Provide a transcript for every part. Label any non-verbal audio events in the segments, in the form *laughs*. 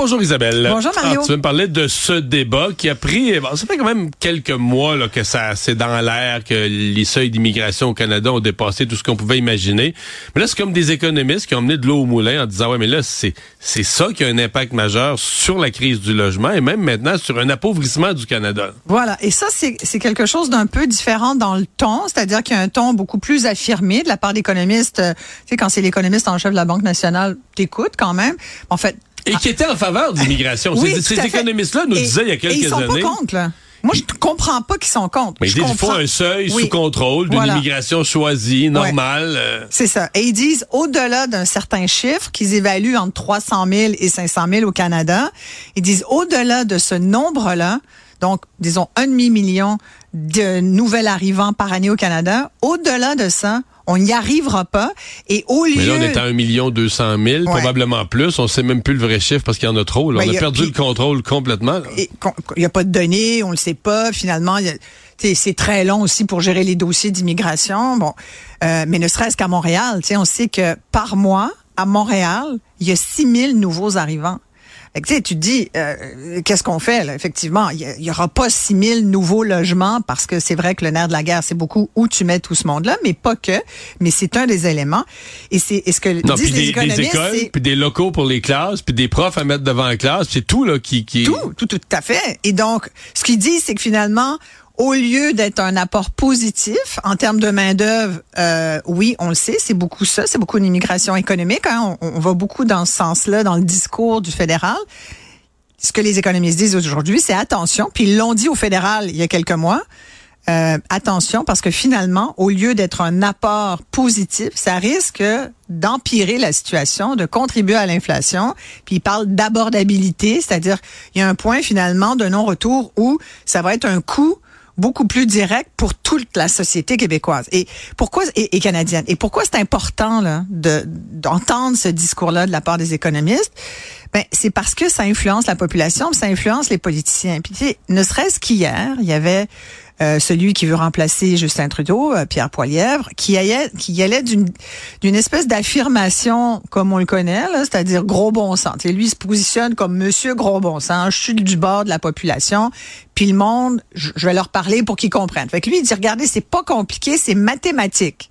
Bonjour Isabelle. Bonjour, Mario. Alors, tu veux me parler de ce débat qui a pris, bon, ça fait quand même quelques mois là, que ça c'est dans l'air, que les seuils d'immigration au Canada ont dépassé tout ce qu'on pouvait imaginer. Mais là, c'est comme des économistes qui ont mené de l'eau au moulin en disant, ouais, mais là, c'est c'est ça qui a un impact majeur sur la crise du logement et même maintenant sur un appauvrissement du Canada. Voilà. Et ça, c'est c'est quelque chose d'un peu différent dans le ton, c'est-à-dire qu'il y a un ton beaucoup plus affirmé de la part d'économistes. Euh, Tu sais, quand c'est l'économiste en chef de la Banque nationale, t'écoutes quand même. En fait, Et qui était en faveur de l'immigration. Oui, ces économistes-là nous Et- disaient il y a quelques ils sont années. pas contre, là. Moi, je comprends pas qu'ils sont contre. Mais ils disent qu'il faut un seuil Oui. sous contrôle d'une Voilà. immigration choisie, normale. euh, C'est ça. Et ils disent, au-delà d'un certain chiffre qu'ils évaluent entre 300 000 et 500 000 au Canada, ils disent, au-delà de ce nombre-là, donc, disons, un demi-million de nouvel arrivants par année au Canada, au-delà de ça, on n'y arrivera pas. Et au lieu... Mais là, on est à 1 million 200 000, probablement plus. On sait même plus le vrai chiffre parce qu'il y en a trop. là. Ben, on a a- perdu le contrôle complètement. il n'y a pas de données, on le sait pas. Finalement, c'est très long aussi pour gérer les dossiers d'immigration. Bon, euh, mais ne serait-ce qu'à Montréal, on sait que par mois, à Montréal, il y a 6 000 nouveaux arrivants. Fait que, tu sais, tu te dis, euh, qu'est-ce qu'on fait? Là? Effectivement, il y aura pas 6 000 nouveaux logements parce que c'est vrai que le nerf de la guerre, c'est beaucoup où tu mets tout ce monde-là, mais pas que. Mais c'est un des éléments. Et c'est ce que Non, disent puis les des, des économistes, écoles, puis des locaux pour les classes, puis des profs à mettre devant la classe. C'est tout là qui... qui... Tout, tout, tout à fait. Et donc, ce qu'il dit, c'est que finalement, au lieu d'être un apport positif en termes de main d'œuvre, euh, oui, on le sait, c'est beaucoup ça, c'est beaucoup une immigration économique. Hein, on, on va beaucoup dans ce sens-là dans le discours du fédéral. Ce que les économistes disent aujourd'hui, c'est attention. Puis ils l'ont dit au fédéral il y a quelques mois. Euh, attention parce que finalement, au lieu d'être un apport positif, ça risque d'empirer la situation, de contribuer à l'inflation. Puis il parle d'abordabilité, c'est-à-dire il y a un point finalement de non-retour où ça va être un coût beaucoup plus direct pour toute la société québécoise. Et pourquoi et, canadienne? Et pourquoi c'est important là de d'entendre ce discours-là de la part des économistes? Ben c'est parce que ça influence la population, ça influence les politiciens. Puis tu sais, ne serait-ce qu'hier, il y avait euh, celui qui veut remplacer Justin Trudeau, euh, Pierre Poilièvre, qui allait, qui allait d'une d'une espèce d'affirmation comme on le connaît, c'est-à-dire gros bon sens. Et lui il se positionne comme Monsieur gros bon sens. Je suis du bord de la population, puis le monde, je, je vais leur parler pour qu'ils comprennent. Fait que lui il dit regardez, c'est pas compliqué, c'est mathématique.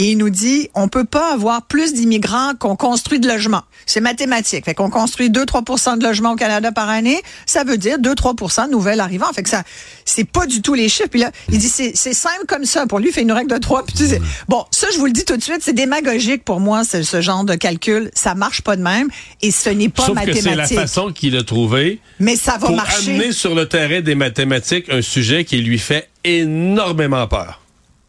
Et il nous dit, on peut pas avoir plus d'immigrants qu'on construit de logements. C'est mathématique. Fait qu'on construit 2-3% de logements au Canada par année. Ça veut dire 2-3 de nouvelles arrivants. Fait que ça, c'est pas du tout les chiffres. Puis là, il dit, c'est c'est simple comme ça. Pour lui, il fait une règle de 3. Puis tu sais, bon, ça, je vous le dis tout de suite, c'est démagogique pour moi, ce, ce genre de calcul. Ça marche pas de même. Et ce n'est pas Sauf que c'est la mathématique. façon qu'il a trouvé Mais ça va pour marcher. amener sur le terrain des mathématiques un sujet qui lui fait énormément peur.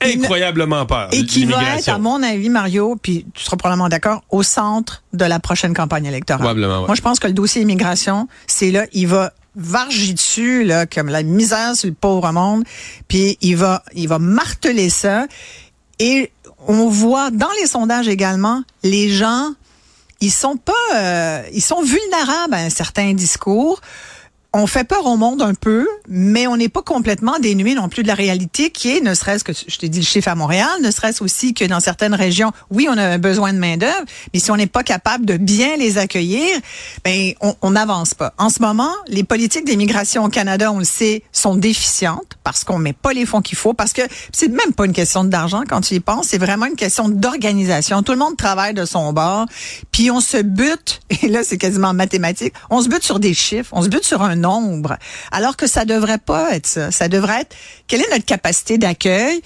Incroyablement peur. Et qui va être, à mon avis, Mario, puis tu seras probablement d'accord, au centre de la prochaine campagne électorale. Probablement, ouais. Moi, je pense que le dossier immigration, c'est là, il va varger dessus, là, comme la misère sur le pauvre monde, puis il va, il va marteler ça. Et on voit dans les sondages également, les gens, ils sont pas, euh, ils sont vulnérables à un certain discours. On fait peur au monde un peu, mais on n'est pas complètement dénué non plus de la réalité qui est, ne serait-ce que, je t'ai dit le chiffre à Montréal, ne serait-ce aussi que dans certaines régions, oui, on a besoin de main-d'œuvre, mais si on n'est pas capable de bien les accueillir, ben, on n'avance pas. En ce moment, les politiques d'immigration au Canada, on le sait, sont déficientes parce qu'on met pas les fonds qu'il faut, parce que c'est même pas une question d'argent quand tu y penses, c'est vraiment une question d'organisation. Tout le monde travaille de son bord, puis on se bute, *laughs* et là c'est quasiment mathématique, on se bute sur des chiffres, on se bute sur un nombre, alors que ça devrait pas être ça. Ça devrait être quelle est notre capacité d'accueil?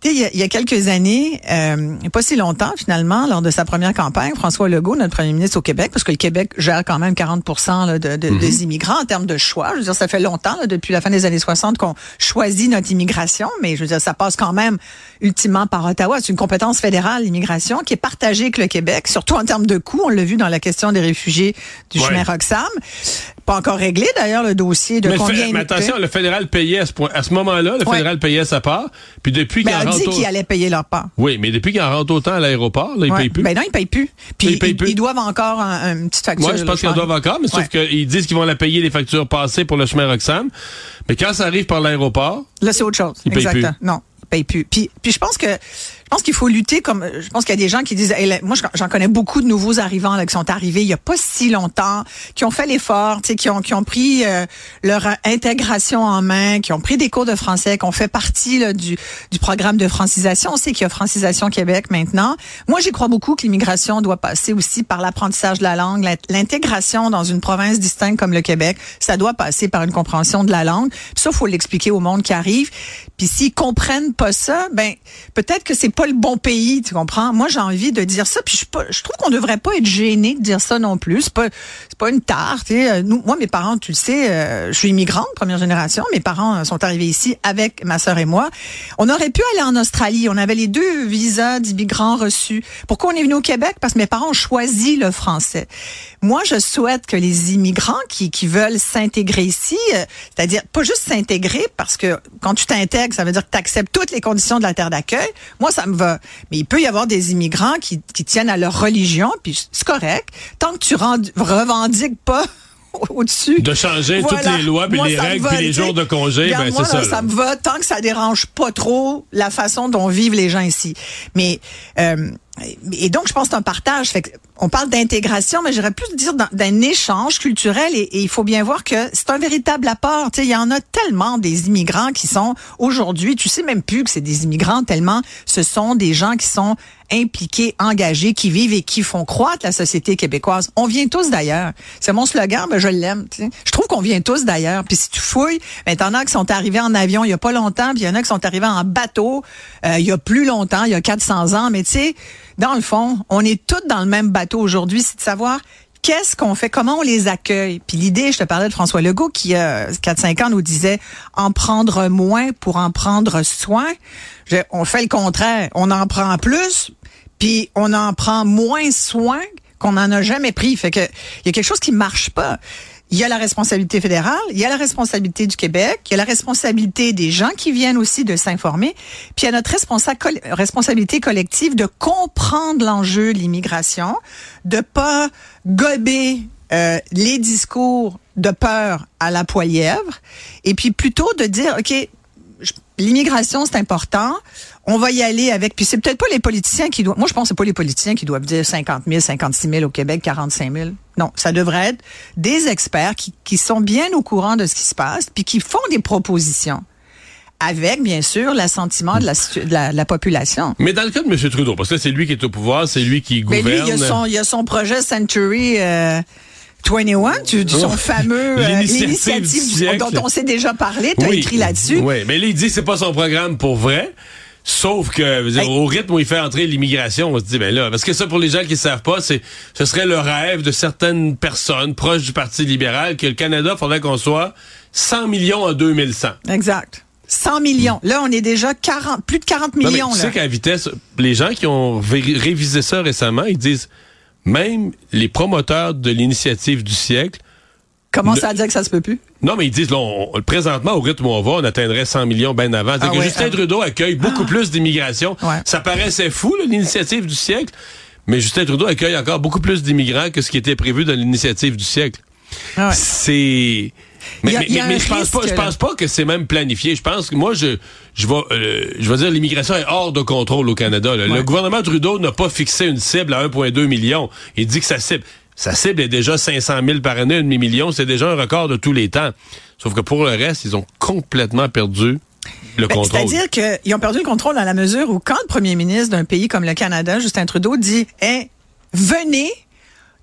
Tu sais, Il y, a, il y a quelques années, euh, pas si longtemps finalement, lors de sa première campagne, François Legault, notre premier ministre au Québec, parce que le Québec gère quand même 40 là, de, de- des immigrants en termes de choix. Je veux dire, ça fait longtemps, là, depuis la fin des années 60, qu'on choisit notre immigration, mais je veux dire, ça passe quand même ultimement par Ottawa. C'est une compétence fédérale, l'immigration, qui est partagée avec le Québec, surtout en termes de coûts. On l'a vu dans la question des réfugiés du Ouais. chemin Roxham. Pas encore réglé, d'ailleurs, le dossier de mais, combien mais attention, le fédéral payait à ce, point, à ce moment-là, le Ouais. fédéral payait sa part. Puis depuis qu'il a rentre dit qu'ils allaient payer leur part. Oui, mais depuis qu'ils en rentrent autant à l'aéroport, là, ils Ouais. payent plus. Ben non, ils payent plus. Puis Ils payent ils, plus. ils doivent encore un, une petite facture. Moi, je là, pense qu'ils en doivent encore, mais Ouais. sauf qu'ils disent qu'ils vont la payer les factures passées pour le chemin Roxham. Mais quand ça arrive par l'aéroport, Là, c'est autre chose. Ils payent Exactement. plus. Non, plus. Puis, puis je pense que je pense qu'il faut lutter comme je pense qu'il y a des gens qui disent moi j'en- connais beaucoup de nouveaux arrivants là, qui sont arrivés il y a pas si longtemps, qui ont fait l'effort, qui ont qui ont pris euh, leur intégration en main, qui ont pris des cours de français, qui ont fait partie là, du du programme de francisation. On sait qu'il y a francisation Québec maintenant. Moi, j'y crois beaucoup que l'immigration doit passer aussi par l'apprentissage de la langue, l'int- l'intégration dans une province distincte comme le Québec. Ça doit passer par une compréhension de la langue. Puis ça, faut l'expliquer au monde qui arrive. Puis s'ils comprennent pas ça, ben peut-être que c'est pas le bon pays, tu comprends? Moi, j'ai envie de dire ça. Puis je, je trouve qu'on devrait pas être gêné de dire ça non plus. C'est pas c'est pas une tare. Euh, Nous, moi, mes parents, tu le sais, euh, je suis immigrante, première génération. Mes parents euh, sont arrivés ici avec ma sœur et moi. On aurait pu aller en Australie. On avait les deux visas d'immigrants reçus. Pourquoi on est venu au Québec? Parce que mes parents ont choisi le français. Moi, je souhaite que les immigrants qui, veulent s'intégrer ici, c'est-à-dire pas juste s'intégrer, parce que quand tu t'intègres, ça veut dire que tu acceptes toutes les conditions de la terre d'accueil. Moi, ça me va. Mais il peut y avoir des immigrants qui, tiennent à leur religion, puis c'est correct. Tant que tu rend- revendiques pas *laughs* au-dessus. de changer Voilà. toutes les lois, puis Moi, les règles, puis les jours de congé, ben c'est là, ça. ça me va tant que ça dérange pas trop la façon dont vivent les gens ici. Mais euh, et donc je pense que c'est un partage. Fait que on parle d'intégration, mais j'aurais plus dire d'un- échange culturel et, il faut bien voir que c'est un véritable apport. Tu il y en a tellement des immigrants qui sont aujourd'hui, tu sais même plus que c'est des immigrants tellement ce sont des gens qui sont impliqués, engagés, qui vivent et qui font croître la société québécoise. On vient tous d'ailleurs. C'est mon slogan, mais je l'aime. Je trouve qu'on vient tous d'ailleurs. Puis si tu fouilles, ben, t'en as qui sont arrivés en avion il y a pas longtemps, puis il y en a qui sont arrivés en bateau euh, il y a plus longtemps, il y a 400 ans. Mais tu sais, dans le fond, on est tous dans le même bateau aujourd'hui, c'est de savoir qu'est-ce qu'on fait, comment on les accueille. Puis l'idée, je te parlais de François Legault qui, euh, 4-5 ans, nous disait en prendre moins pour en prendre soin. On fait le contraire. On en prend plus, puis on en prend moins soin qu'on n'en a jamais pris. Fait que il y a quelque chose qui marche pas. Il y a la responsabilité fédérale, il y a la responsabilité du Québec, il y a la responsabilité des gens qui viennent aussi de s'informer, puis il y a notre responsabilité collective de comprendre l'enjeu de l'immigration, de pas gober euh, les discours de peur à la poilièvre, et puis plutôt de dire, OK, l'immigration, c'est important. On va y aller avec. Puis c'est peut-être pas les politiciens qui doivent. Moi, je pense que c'est pas les politiciens qui doivent dire 50 000, 56 000 au Québec, 45 000. Non, ça devrait être des experts qui, qui sont bien au courant de ce qui se passe, puis qui font des propositions. Avec, bien sûr, l'assentiment de la, de la, de la population. Mais dans le cas de M. Trudeau, parce que c'est lui qui est au pouvoir, c'est lui qui Mais gouverne. lui, il y a son, il y a son projet Century euh, 21, tu, son Oh. fameux euh, du dont on s'est déjà parlé. Tu as Oui. écrit là-dessus. Oui, mais là, il dit que c'est pas son programme pour vrai. Sauf que, dire, Hey. au rythme où il fait entrer l'immigration, on se dit, ben là, parce que ça, pour les gens qui ne savent pas, c'est, ce serait le rêve de certaines personnes proches du Parti libéral que le Canada, faudrait qu'on soit 100 millions en 2100. Exact. 100 millions. Là, on est déjà 40, plus de 40 Non, mais millions. tu là. sais qu'à vitesse, les gens qui ont révisé ça récemment, ils disent, même les promoteurs de l'initiative du siècle, Comment ça à dire que ça se peut plus? Non, mais ils disent, là, on- présentement, au rythme où on va, on atteindrait 100 millions bien avant. C'est Ah que ouais, Justin ah. Trudeau accueille beaucoup plus d'immigration. Ouais. Ça paraissait fou, l'initiative du siècle. Mais Justin Trudeau accueille encore beaucoup plus d'immigrants que ce qui était prévu dans l'initiative du siècle. Ah ouais. C'est... Mais, a- mais- je pense pas, je pense pas que c'est même planifié. Je pense que moi, je, je vais, euh, je vais dire, l'immigration est hors de contrôle au Canada. là. Le gouvernement Trudeau n'a pas fixé une cible à 1,2 million. Il dit que sa cible, sa cible est déjà 500 000 par année, un demi-million. C'est déjà un record de tous les temps. Sauf que pour le reste, ils ont complètement perdu le Ben, contrôle. C'est-à-dire qu'ils ont perdu le contrôle dans la mesure où quand le premier ministre d'un pays comme le Canada, Justin Trudeau, dit Hey, venez,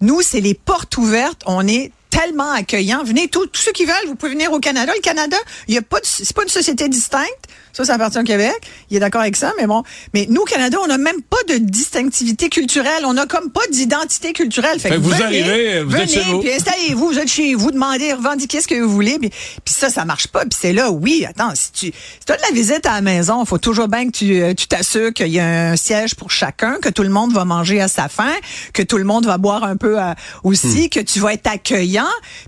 nous, c'est les portes ouvertes, on est tellement accueillants. Venez, tous tous ceux qui veulent, vous pouvez venir au Canada. Le Canada, il y a pas de, c'est pas une société distincte. Ça, ça appartient au Québec. Il est d'accord avec ça, mais bon. Mais nous, au Canada, on n'a même pas de distinctivité culturelle. On n'a comme pas d'identité culturelle. Fait, Fait que vous venez, arrivez, vous êtes venez, chez vous. puis installez-vous, vous êtes chez vous, demandez, revendiquez ce que vous voulez. Puis, puis ça, ça marche pas. Puis c'est là, oui, attends, si tu si as de la visite à la maison, faut toujours bien que tu euh, tu t'assures qu'il y a un siège pour chacun, que tout le monde va manger à sa faim, que tout le monde va boire un peu euh, aussi, que tu vas être accueillant.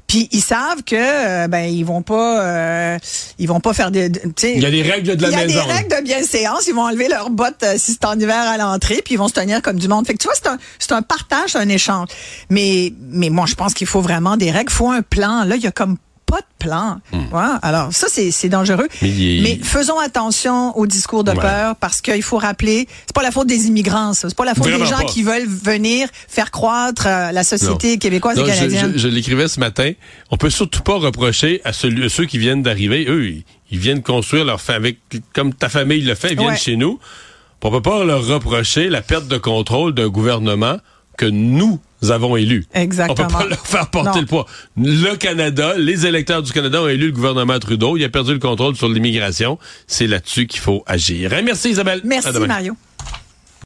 Puis ils savent que euh, ben ils vont pas euh, ils vont pas faire des Il y a des règles règles de la Il y a maison. des règles de bienséance. Ils vont enlever leurs bottes euh, si c'est en hiver à l'entrée, puis ils vont se tenir comme du monde. Fait que tu vois, c'est un, c'est un partage, un échange. Mais, mais moi, je pense qu'il faut vraiment des règles. Il faut un plan. Là, il y a comme pas de plan. Ouais, alors, ça, c'est dangereux. Hmm. Mais il faisons attention au discours de Ouais. peur parce qu'il faut rappeler, c'est pas la faute des immigrants, ça. C'est pas la faute Vraiment des gens pas. qui veulent venir faire croître euh, la société québécoise Non, et je, canadienne. je- je l'écrivais ce matin. On peut surtout pas reprocher à, celui- à ceux qui viennent d'arriver. Eux, ils, ils viennent construire leur famille, comme ta famille le fait, ils viennent Ouais. chez nous. On peut pas leur reprocher la perte de contrôle d'un gouvernement que nous avons élu. Exactement. On peut pas *laughs* leur faire porter Non. le poids. Le Canada, les électeurs du Canada ont élu le gouvernement Trudeau. Il a perdu le contrôle sur l'immigration. C'est là-dessus qu'il faut agir. Hein, merci Isabelle. Merci. Mario.